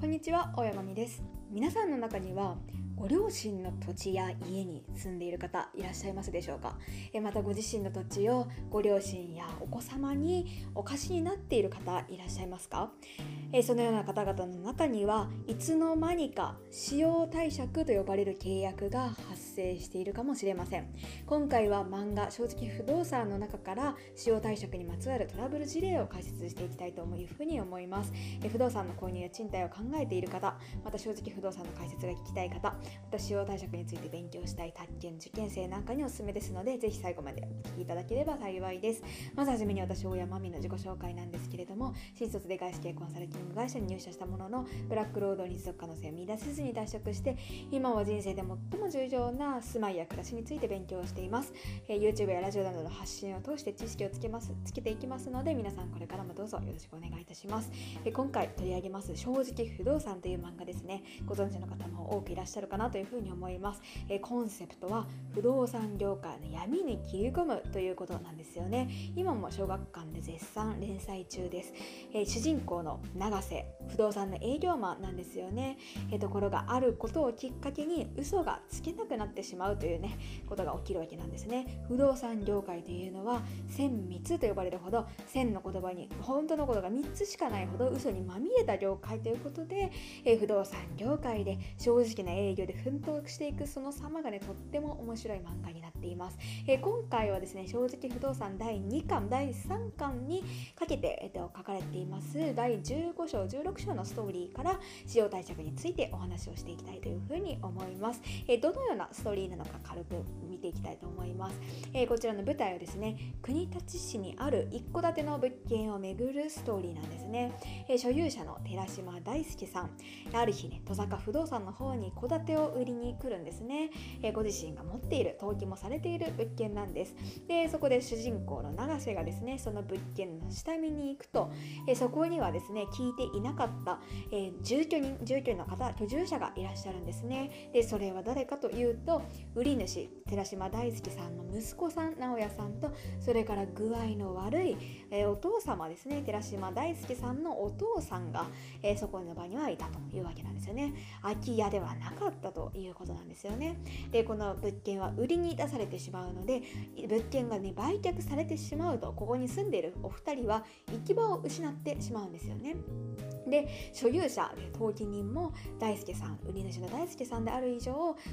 こんにちは、大山美です。皆さんの中にはご両親の土地や家に住んでいる方いらっしゃいますでしょうか？えまたご自身の土地をご両親やお子様にお貸しになっている方いらっしゃいますか？えそのような方々の中にはいつの間にか使用貸借と呼ばれる契約が発生しているかもしれません。今回は漫画「正直不動産」の中から使用貸借にまつわるトラブル事例を解説していきたいというふうに思います。え不動産の購入や賃貸を考えている方また正直不動産の解説が聞きたい方また使用貸借について勉強したい宅建受験生なんかにおすすめですのでぜひ最後までお聞きいただければ幸いです。まずはじめに私大山美の自己紹介なんですけれども新卒で外資系コンサルティング会社に入社したもののブラックロードに持続可能性を見出せずに退職して今は人生で最も重要な住まいや暮らしについて勉強しています、えー、YouTube やラジオなどの発信を通して知識をつけます。つけていきますので皆さんこれからもどうぞよろしくお願いいたします、えー、今回取り上げます正直不動産という漫画ですね。ご存知の方も多くいらっしゃるかなというふうに思います、えー、コンセプトは不動産業界の闇に切り込むということなんですよね。今も小学館で絶賛連載中です、え主人公の永瀬不動産の営業マンなんですよね、えところがあることをきっかけに嘘がつけなくなってしまうというねことが起きるわけなんですね。不動産業界というのは千密と呼ばれるほど千の言葉に本当のことが3つしかないほど嘘にまみれた業界ということで、え不動産業界で正直な営業で奮闘していくその様がねとっても面白い漫画になっています、え今回はですね正直不動産第2巻第3巻にかけて、えっと、書かれています。第15章16章のストーリーから使用対策についてお話をしていきたいというふうに思います。えどのようなストーリーなのか軽く見ていきたいと思います。えこちらの舞台はですね国立市にある一戸建ての物件を巡るストーリーなんですね。え所有者の寺島大輔さんある日ね戸坂不動産の方に戸建てを売りに来るんですね。えご自身が持っている登記もされている物件なんです。でそこで主人公の永瀬がですねその物件の下見に行くと、えそこにはですね金聞いていなかった、えー、住居人住居の方居住者がいらっしゃるんですね。でそれは誰かというと売り主寺島大輔さんの息子さん直哉さんとそれから具合の悪い、えー、お父様ですね。寺島大輔さんのお父さんが、えー、そこの場にはいたというわけなんですよね。空き家ではなかったということなんですよね。でこの物件は売りに出されてしまうので物件がね売却されてしまうとここに住んでいるお二人は行き場を失ってしまうんですよね。で所有者で登記人も大輔さん売り主の大輔さんである以上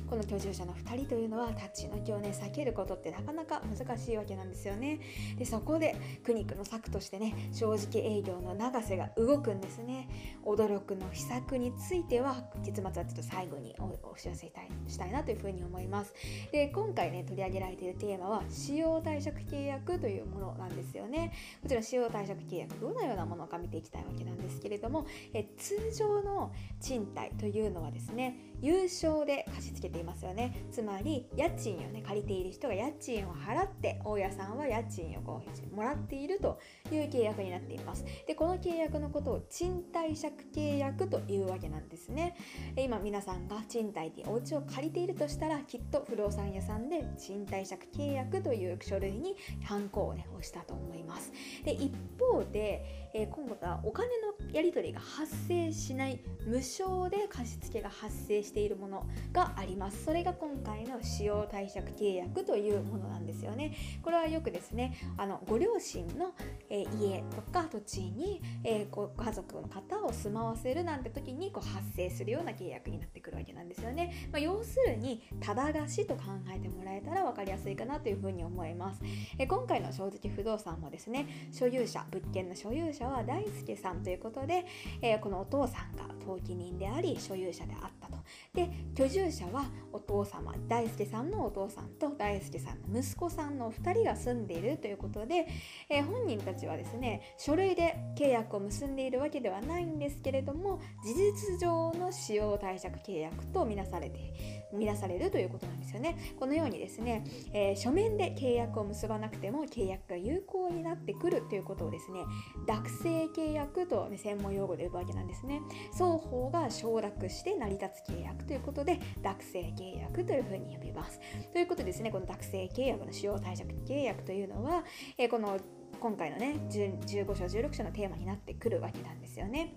この居住者の2人というのは立ち退きをね避けることってなかなか難しいわけなんですよね。でそこで苦肉の策としてね正直営業の永瀬が動くんですね。驚くの秘策については月末はちょっと最後にお知らせしたいなというふうに思います。で今回ね取り上げられているテーマは使用貸借契約というものなんですよね。こちら使用貸借契約どのようなものか見ていきたいわけなんですですけれどもえ通常の賃貸というのはですね有償で貸し付けていますよね。つまり家賃をね借りている人が家賃を払って大家さんは家賃をこうもらっているという契約になっています。でこの契約のことを賃貸借契約というわけなんですね。今皆さんが賃貸でお家を借りているとしたらきっと不動産屋さんで賃貸借契約という書類にハンコをね押したと思います。で一方で、えー、今度はお金のやり取りが発生しない無償で貸付が発生しているものがあります。それが今回の使用貸借契約というものなんですよね。これはよくですねあのご両親の、えー、家とか土地に、えー、ご家族の方を住まわせるなんて時にこう発生するような契約になってくるわけなんですよね、まあ、要するにただ貸しと考えてもらえたら分かりやすいかなというふうに思います、えー、今回の正直不動産もですね所有者物件の所有者は大輔さんということで、えこのお父さんが登記人であり所有者であったと。で居住者はお父様大輔さんのお父さんと大輔さんの息子さんの2人が住んでいるということで、えー、本人たちはですね書類で契約を結んでいるわけではないんですけれども事実上の使用貸借契約とみなされてみなされるということなんですよね。このようにですね、えー、書面で契約を結ばなくても契約が有効になってくるということをですね諾性契約と、ね、専門用語で呼ぶわけなんですね。双方が承諾して成り立つ契契約ということで学生契約というふうに呼びますということでですねこの学生契約の使用貸借契約というのは、えー、この今回のね15章16章のテーマになってくるわけなんですよね。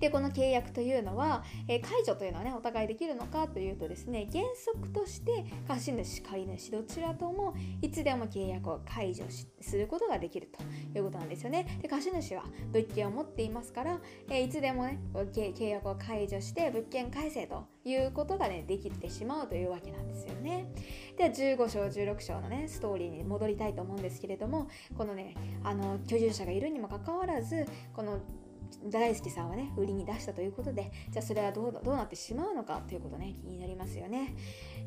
でこの契約というのは、えー、解除というのはねお互いできるのかというとですね原則として貸主借り主どちらともいつでも契約を解除することができるということなんですよね。で貸主は物件を持っていますから、えー、いつでもね契約を解除して物件返せということがねできてしまうというわけなんですよね。では15章16章のねストーリーに戻りたいと思うんですけれどもこのねあの居住者がいるにもかかわらずこの大好きさんはね売りに出したということでじゃあそれはどうどうなってしまうのかということね気になりますよね、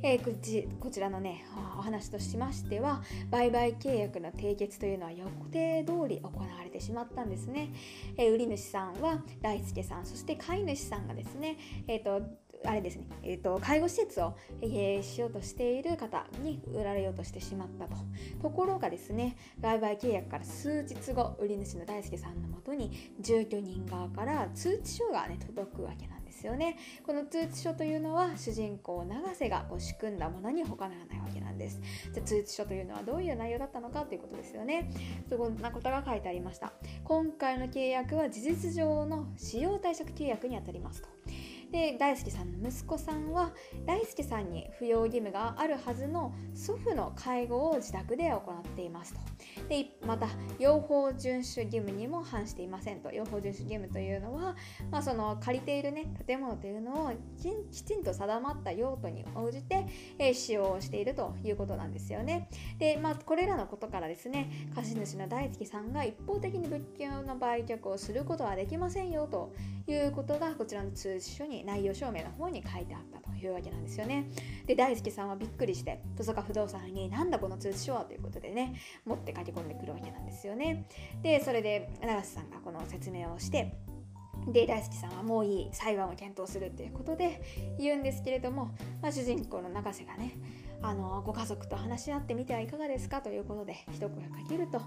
えー、こちこちらのねお話としましては売買契約の締結というのは予定通り行われてしまったんですね、えー、売り主さんは大輔さんそして飼い主さんがですねえっ、ー、とあれですね、えーと、介護施設を経営しようとしている方に売られようとしてしまったと。ところがですね、売買契約から数日後、売り主の大輔さんのもとに住居人側から通知書が、ね、届くわけなんですよね。この通知書というのは主人公永瀬がこう仕組んだものに他ならないわけなんです。じゃ通知書というのはどういう内容だったのかということですよね。そんなことが書いてありました。今回の契約は事実上の使用貸借契約にあたりますと。で大輔さんの息子さんは大輔さんに扶養義務があるはずの祖父の介護を自宅で行っていますと。でまた養蜂遵守義務にも反していませんと。養蜂遵守義務というのは、まあ、その借りている、ね、建物というのをきちんと定まった用途に応じて、えー、使用しているということなんですよね。で、まあ、これらのことからですね貸主の大輔さんが一方的に物件の売却をすることはできませんよということがこちらの通知書に内容証明の方に書いてあったというわけなんですよね。で大輔さんはびっくりして戸坂不動産になんだこの通知書はということでね持って書き込んでくるわけなんですよね。でそれで永瀬さんがこの説明をしてで大輔さんはもういい裁判を検討するということで言うんですけれども、まあ、主人公の永瀬がねあのご家族と話し合ってみてはいかがですかということで一声かけると、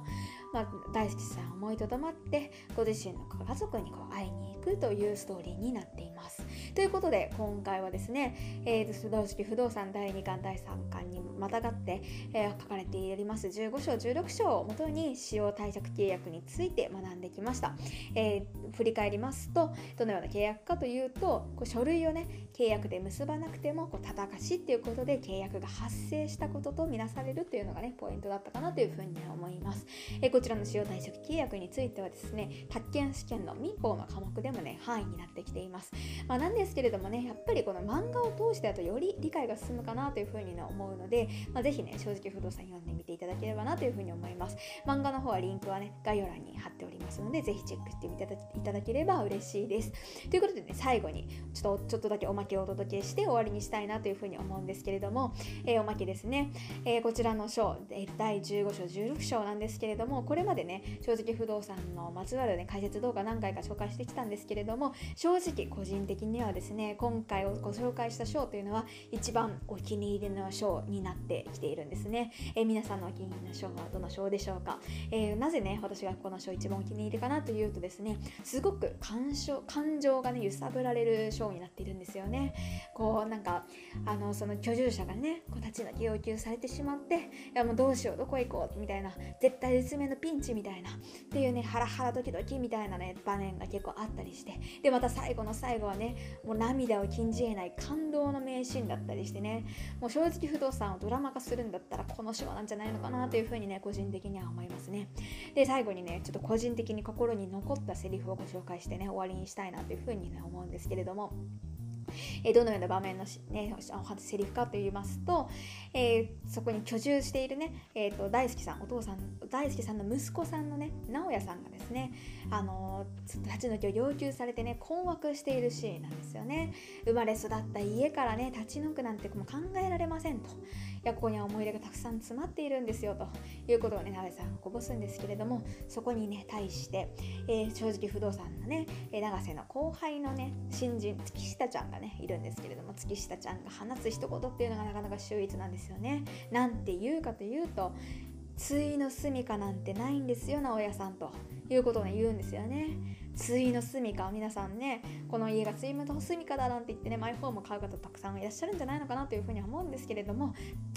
まあ、大輔さん思いとどまってご自身のご家族にこう会いに行くというストーリーになっています。ということで今回はですね、えー、同式不動産第2巻第3巻にまたがって、えー、書かれております15章16章をもとに使用貸借契約について学んできました。えー、振り返りますとどのような契約かというとこう書類をね契約で結ばなくてもこうただ貸しっていうことで契約が発生したこととみなされるっていうのがねポイントだったかなというふうに思います、えこちらの使用貸借契約についてはですね宅建試験の民法の科目でもね範囲になってきています、まあ、なんですけれどもねやっぱりこの漫画を通してだとより理解が進むかなというふうに、ね、思うので、まあ、ぜひね正直不動産読んでみていただければなというふうに思います。漫画の方はリンクはね概要欄に貼っておりますのでぜひチェックしてみていただければ嬉しいです。ということでね最後にちょっとちょっとだけおまけをお届けして終わりにしたいなというふうに思うんですけれども、えー、おまけですね、えー、こちらの章、第15章16章なんですけれどもこれまでね正直不動産のまつわる、ね、解説動画何回か紹介してきたんですけれども正直個人的にはですね今回ご紹介した章というのは一番お気に入りの章になってきているんですね、えー、皆さんのお気に入りの章はどの章でしょうか、えなぜね私がこの章一番お気に入りかなというとですねすごく感感情がね揺さぶられる章になっているんですよね。こうなんかあのその居住者がねこう立ち退き要求されてしまっていやもうどうしようどこ行こうみたいな絶対絶命のピンチみたいなっていうねハラハラドキドキみたいなね場面が結構あったりしてでまた最後の最後はねもう涙を禁じ得ない感動の名シーンだったりしてねもう正直不動産をドラマ化するんだったらこの章なんじゃないのかなというふうにね個人的には思いますね。で最後にねちょっと個人的に心に残ったセリフをご紹介してね終わりにしたいなというふうにね思うんですけれども。えどのような場面の、ね、セリフかと言いますと、えー、そこに居住しているね、えーと、大好きさんお父さん大好きさんの息子さんのね直哉さんがですね、あのー、立ち退きを要求されてね困惑しているシーンなんですよね。生まれ育った家からね立ち退くなんてもう考えられませんと。いやここには思い出がたくさん詰まっているんですよと。いうことをね永井さんこぼすんですけれどもそこにね対して、えー、正直不動産のね永瀬の後輩のね新人月下ちゃんがねいるんですけれども月下ちゃんが放つ一言っていうのがなかなか秀逸なんですよね。なんて言うかというと「ついの住みかなんてないんですよ直哉さん」ということをね言うんですよね。対の住みか皆さんねこの家が対の住みかだなんて言ってねマイホームを買う方たくさんいらっしゃるんじゃないのかなというふうには思うんですけれども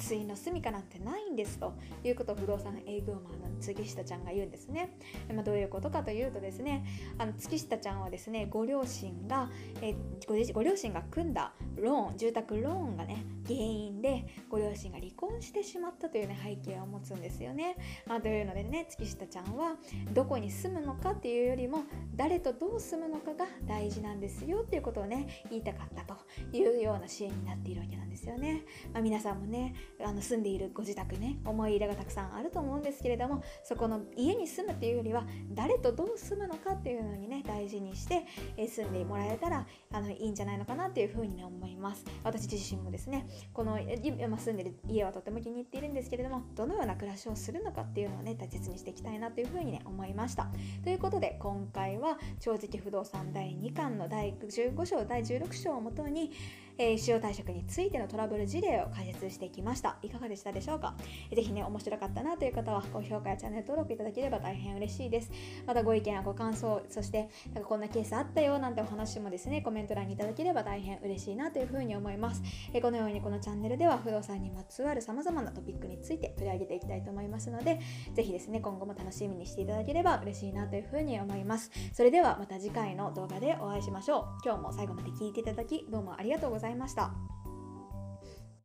対の住みかなんてないんですということを不動産営業マンの月下ちゃんが言うんですね、まあ、どういうことかというとですねあの月下ちゃんはですねご両親がえごご両親が組んだローン住宅ローンがね原因でご両親が離婚してしまったというね背景を持つんですよね、まあ、というのでね月下ちゃんはどこに住むのかっていうよりも誰とどう住むのかが大事なんですよっていうことをね言いたかったというような支援になっているわけなんですよね、まあ、皆さんもねあの住んでいるご自宅ね思い入れがたくさんあると思うんですけれどもそこの家に住むっていうよりは誰とどう住むのかっていうのにね大事にして、え住んでもらえたらあのいいんじゃないのかなっていうふうに、ね、思います。私自身もですねこの今住んでる家はとても気に入っているんですけれどもどのような暮らしをするのかっていうのをね大切にしていきたいなというふうにね思いました。ということで今回は正直不動産第2巻の第15章第16章をもとにえー、使用退職についてのトラブル事例を解説してきました。いかがでしたでしょうか？ぜひね、面白かったなという方は、高評価やチャンネル登録いただければ大変嬉しいです。またご意見やご感想、そして、なんかこんなケースあったよなんてお話もですね、コメント欄にいただければ大変嬉しいなというふうに思います。えー、このようにこのチャンネルでは不動産にまつわる様々なトピックについて取り上げていきたいと思いますので、ぜひですね、今後も楽しみにしていただければ嬉しいなというふうに思います。それではまた次回の動画でお会いしましょう。今日も最後まで聴いていただき、どうもありがとうございましたざいました。